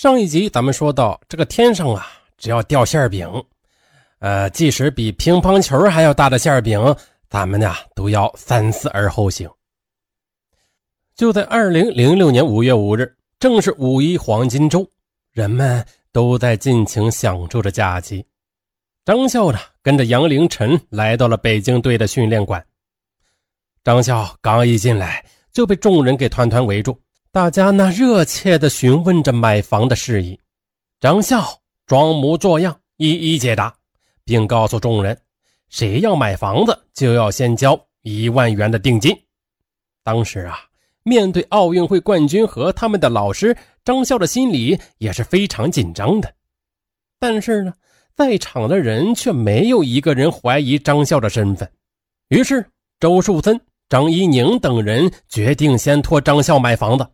上一集咱们说到，这个天上啊，只要掉馅饼，呃，即使比乒乓球还要大的馅饼，咱们呀都要三思而后行。就在二零零六年五月五日，正是五一黄金周，人们都在尽情享受着假期。张笑呢，跟着杨凌晨来到了北京队的训练馆。张笑刚一进来，就被众人给团团围住。大家那热切地询问着买房的事宜，张笑装模作样一一解答，并告诉众人：谁要买房子，就要先交一万元的定金。当时啊，面对奥运会冠军和他们的老师，张笑的心里也是非常紧张的。但是呢，在场的人却没有一个人怀疑张笑的身份。于是，周树森、张一宁等人决定先托张笑买房子。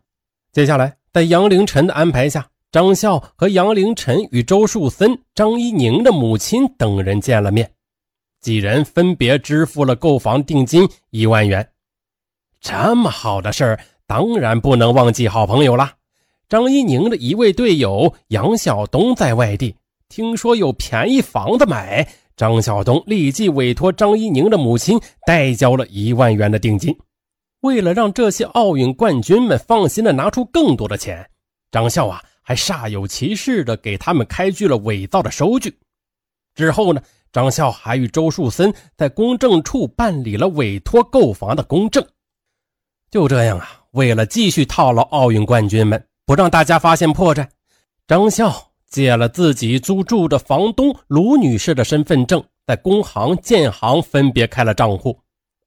接下来，在杨凌晨的安排下，张笑和杨凌晨与周树森、张一宁的母亲等人见了面，几人分别支付了购房定金一万元。这么好的事儿，当然不能忘记好朋友了。张一宁的一位队友杨晓东在外地，听说有便宜房子买，张晓东立即委托张一宁的母亲代交了一万元的定金。为了让这些奥运冠军们放心的拿出更多的钱，张笑啊还煞有其事的给他们开具了伪造的收据。之后呢，张笑还与周树森在公证处办理了委托购房的公证。就这样啊，为了继续套牢奥运冠军们，不让大家发现破绽，张笑借了自己租住的房东卢女士的身份证，在工行、建行分别开了账户。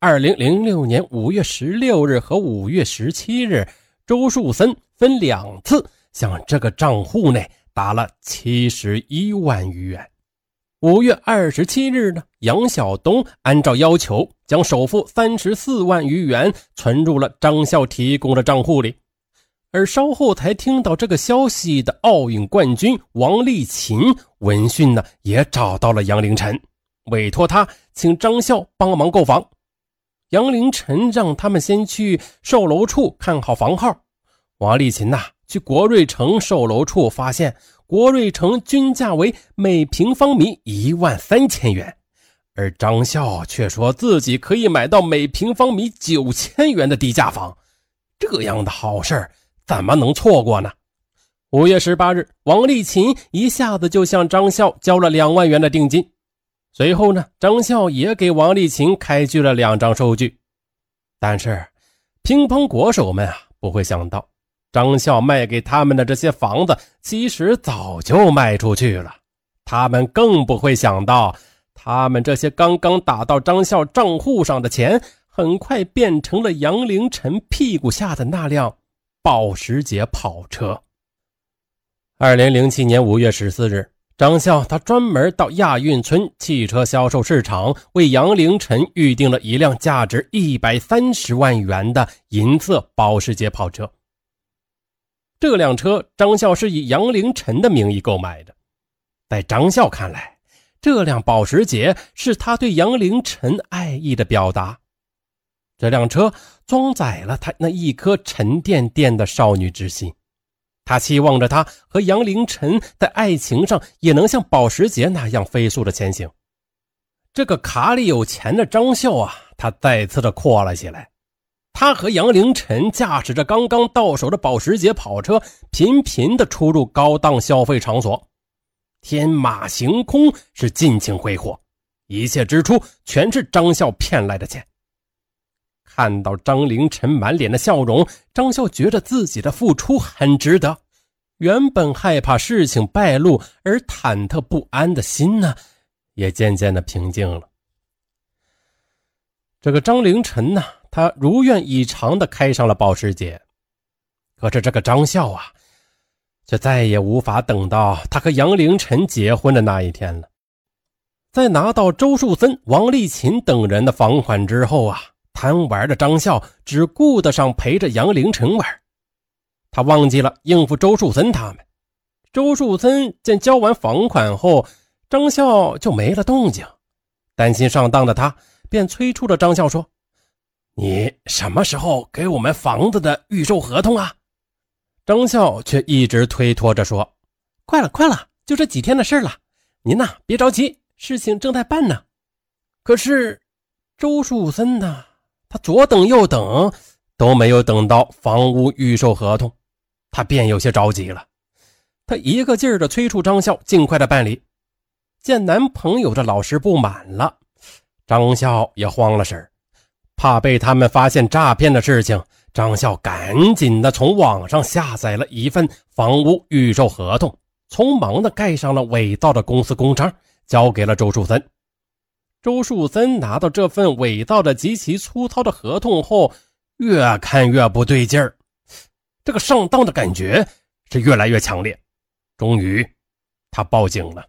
二零零六年五月十六日和五月十七日，周树森分两次向这个账户内打了七十一万余元。五月二十七日呢，杨晓东按照要求将首付三十四万余元存入了张笑提供的账户里。而稍后才听到这个消息的奥运冠军王励勤闻讯呢，也找到了杨凌晨，委托他请张笑帮忙购房。杨凌晨让他们先去售楼处看好房号。王丽琴呐，去国瑞城售楼处发现国瑞城均价为每平方米一万三千元，而张笑却说自己可以买到每平方米九千元的低价房。这样的好事怎么能错过呢？五月十八日，王丽琴一下子就向张笑交了两万元的定金。随后呢，张笑也给王励勤开具了两张收据，但是乒乓国手们啊不会想到，张笑卖给他们的这些房子其实早就卖出去了。他们更不会想到，他们这些刚刚打到张笑账户上的钱，很快变成了杨凌晨屁股下的那辆保时捷跑车。二零零七年五月十四日。张笑他专门到亚运村汽车销售市场为杨凌晨预定了一辆价值一百三十万元的银色保时捷跑车。这辆车张笑是以杨凌晨的名义购买的，在张笑看来，这辆保时捷是他对杨凌晨爱意的表达。这辆车装载了他那一颗沉甸甸的少女之心。他期望着他和杨凌晨在爱情上也能像保时捷那样飞速的前行。这个卡里有钱的张笑啊，他再次的阔了起来。他和杨凌晨驾驶着刚刚到手的保时捷跑车，频频的出入高档消费场所，天马行空，是尽情挥霍，一切支出全是张笑骗来的钱。看到张凌晨满脸的笑容，张笑觉得自己的付出很值得。原本害怕事情败露而忐忑不安的心呢，也渐渐的平静了。这个张凌晨呢，他如愿以偿的开上了保时捷。可是这个张笑啊，却再也无法等到他和杨凌晨结婚的那一天了。在拿到周树森、王励勤等人的房款之后啊。贪玩的张笑只顾得上陪着杨凌晨玩，他忘记了应付周树森他们。周树森见交完房款后，张笑就没了动静，担心上当的他便催促着张笑说：“你什么时候给我们房子的预售合同啊？”张笑却一直推脱着说：“快了，快了，就这几天的事了。您呐，别着急，事情正在办呢。”可是周树森呢，他左等右等都没有等到房屋预售合同，他便有些着急了。他一个劲儿的催促张笑尽快的办理。见男朋友的老师不满了，张笑也慌了神怕被他们发现诈骗的事情。张笑赶紧的从网上下载了一份房屋预售合同，匆忙的盖上了伪造的公司公章，交给了周树森。周树森拿到这份伪造的极其粗糙的合同后，越看越不对劲儿，这个上当的感觉是越来越强烈。终于，他报警了。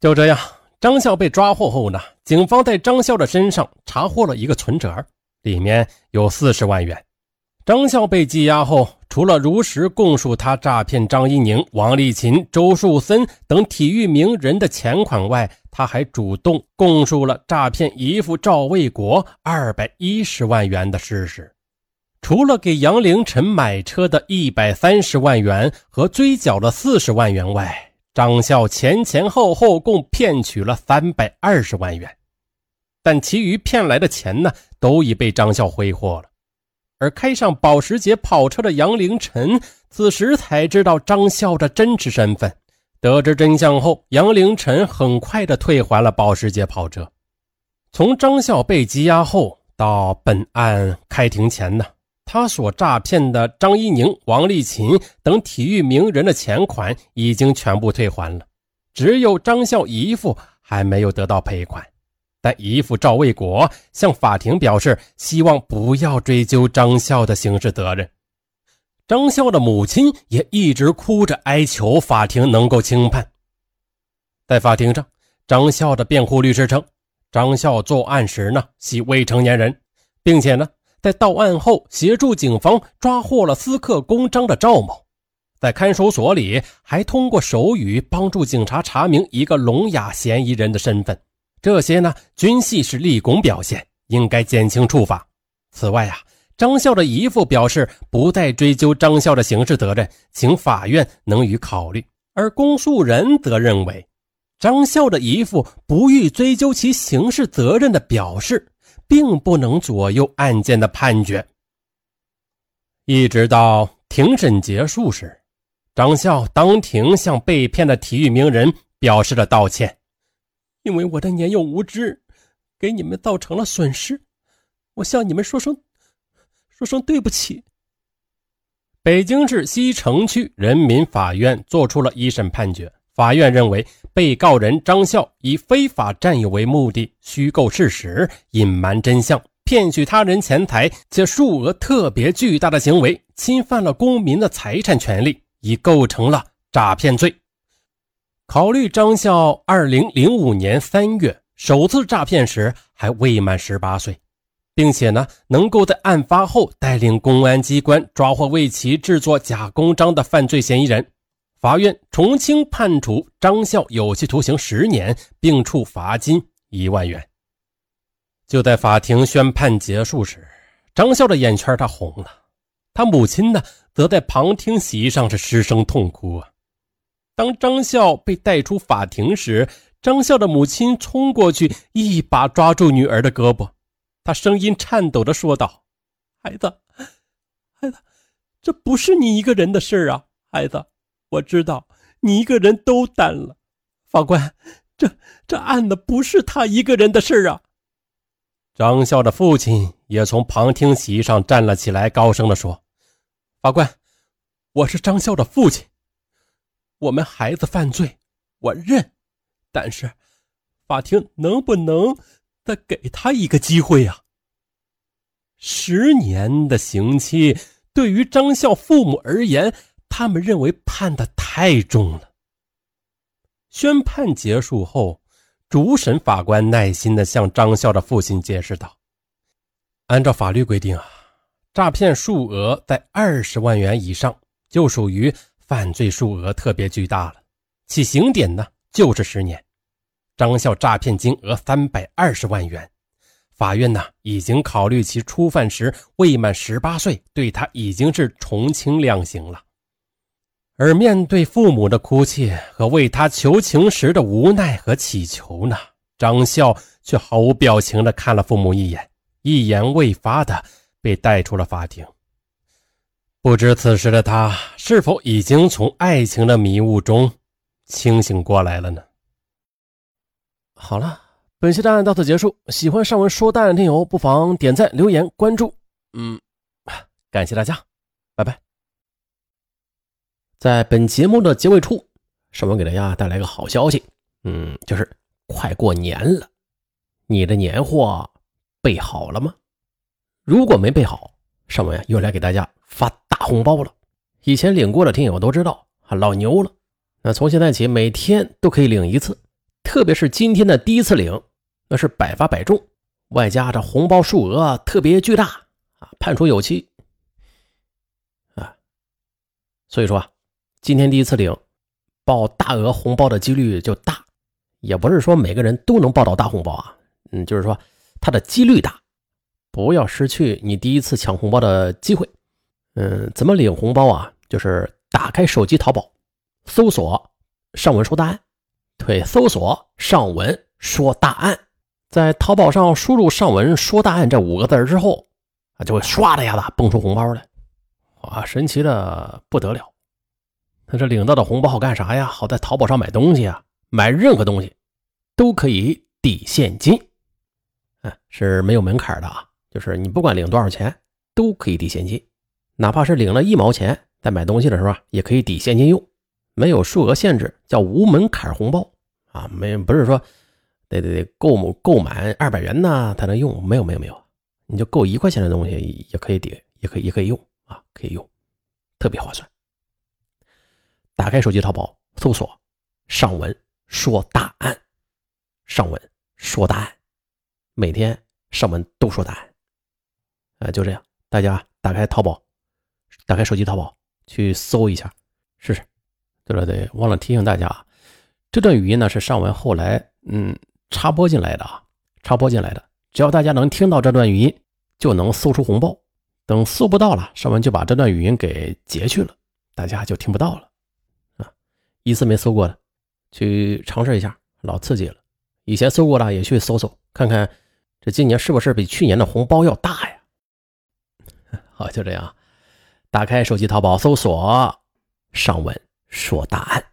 就这样，张笑被抓获后呢，警方在张笑的身上查获了一个存折。里面有四十万元。张笑被羁押后，除了如实供述他诈骗张一宁、王丽琴、周树森等体育名人的钱款外，他还主动供述了诈骗姨父赵卫国二百一十万元的事实。除了给杨凌晨买车的一百三十万元和追缴了四十万元外，张笑前前后后共骗取了三百二十万元。但其余骗来的钱呢，都已被张笑挥霍了。而开上保时捷跑车的杨凌晨，此时才知道张笑的真实身份。得知真相后，杨凌晨很快的退还了保时捷跑车。从张笑被羁押后到本案开庭前呢，他所诈骗的张一宁、王丽琴等体育名人的钱款已经全部退还了，只有张笑姨父还没有得到赔款。但姨父赵卫国向法庭表示，希望不要追究张笑的刑事责任。张笑的母亲也一直哭着哀求法庭能够轻判。在法庭上，张笑的辩护律师称，张笑作案时呢系未成年人，并且呢在到案后协助警方抓获了私刻公章的赵某，在看守所里还通过手语帮助警察查明一个聋哑嫌疑人的身份。这些呢，均系是立功表现，应该减轻处罚。此外啊，张笑的姨父表示不再追究张笑的刑事责任，请法院能予考虑。而公诉人则认为，张笑的姨父不予追究其刑事责任的表示，并不能左右案件的判决。一直到庭审结束时，张笑当庭向被骗的体育名人表示了道歉。因为我的年幼无知，给你们造成了损失，我向你们说声，说声对不起。北京市西城区人民法院作出了一审判决，法院认为被告人张笑以非法占有为目的，虚构事实，隐瞒真相，骗取他人钱财，且数额特别巨大的行为，侵犯了公民的财产权利，已构成了诈骗罪。考虑张笑二零零五年三月首次诈骗时还未满十八岁，并且呢能够在案发后带领公安机关抓获为其制作假公章的犯罪嫌疑人，法院从轻判处张笑有期徒刑十年，并处罚金一万元。就在法庭宣判结束时，张笑的眼圈他红了，他母亲呢则在旁听席上是失声痛哭啊。当张笑被带出法庭时，张笑的母亲冲过去，一把抓住女儿的胳膊，他声音颤抖的说道：“孩子，孩子，这不是你一个人的事啊，孩子，我知道你一个人都担了。法官，这这案子不是他一个人的事啊。”张笑的父亲也从旁听席上站了起来，高声的说：“法官，我是张笑的父亲。”我们孩子犯罪，我认，但是法庭能不能再给他一个机会呀？十年的刑期对于张笑父母而言，他们认为判的太重了。宣判结束后，主审法官耐心的向张笑的父亲解释道：“按照法律规定啊，诈骗数额在二十万元以上就属于。”犯罪数额特别巨大了，起刑点呢就是十年。张笑诈骗金额三百二十万元，法院呢已经考虑其初犯时未满十八岁，对他已经是从轻量刑了。而面对父母的哭泣和为他求情时的无奈和乞求呢，张笑却毫无表情地看了父母一眼，一言未发的被带出了法庭。不知此时的他是否已经从爱情的迷雾中清醒过来了呢？好了，本期的案到此结束。喜欢上文说大案的听友，不妨点赞、留言、关注。嗯，感谢大家，拜拜。在本节目的结尾处，上文给大家带来个好消息，嗯，就是快过年了，你的年货备好了吗？如果没备好，上文又来给大家发大红包了。以前领过的听友都知道，老牛了。那从现在起，每天都可以领一次，特别是今天的第一次领，那是百发百中，外加这红包数额特别巨大啊，判处有期啊。所以说啊。今天第一次领，报大额红包的几率就大，也不是说每个人都能报到大红包啊，嗯，就是说它的几率大，不要失去你第一次抢红包的机会。嗯，怎么领红包啊？就是打开手机淘宝，搜索“上文说答案”，对，搜索“上文说大案”，在淘宝上输入“上文说大案”这五个字之后，啊，就会唰的一下子蹦出红包来，哇，神奇的不得了。那这领到的红包好干啥呀？好在淘宝上买东西啊，买任何东西都可以抵现金，嗯，是没有门槛的啊。就是你不管领多少钱都可以抵现金，哪怕是领了一毛钱，在买东西的时候也可以抵现金用，没有数额限制，叫无门槛红包啊。没不是说得得得购购满二百元呢才能用，没有没有没有，你就够一块钱的东西也可以抵，也可以也可以用啊，可以用，特别划算。打开手机淘宝，搜索“上文说答案”，上文说答案，每天上文都说答案。啊，就这样，大家打开淘宝，打开手机淘宝去搜一下试试。对了，对，忘了提醒大家，这段语音呢是上文后来嗯插播进来的啊，插播进来的。只要大家能听到这段语音，就能搜出红包。等搜不到了，上文就把这段语音给截去了，大家就听不到了啊。一次没搜过的，去尝试一下，老刺激了。以前搜过的也去搜搜，看看这今年是不是比去年的红包要大呀？好，就这样，打开手机淘宝搜索“上文说答案”。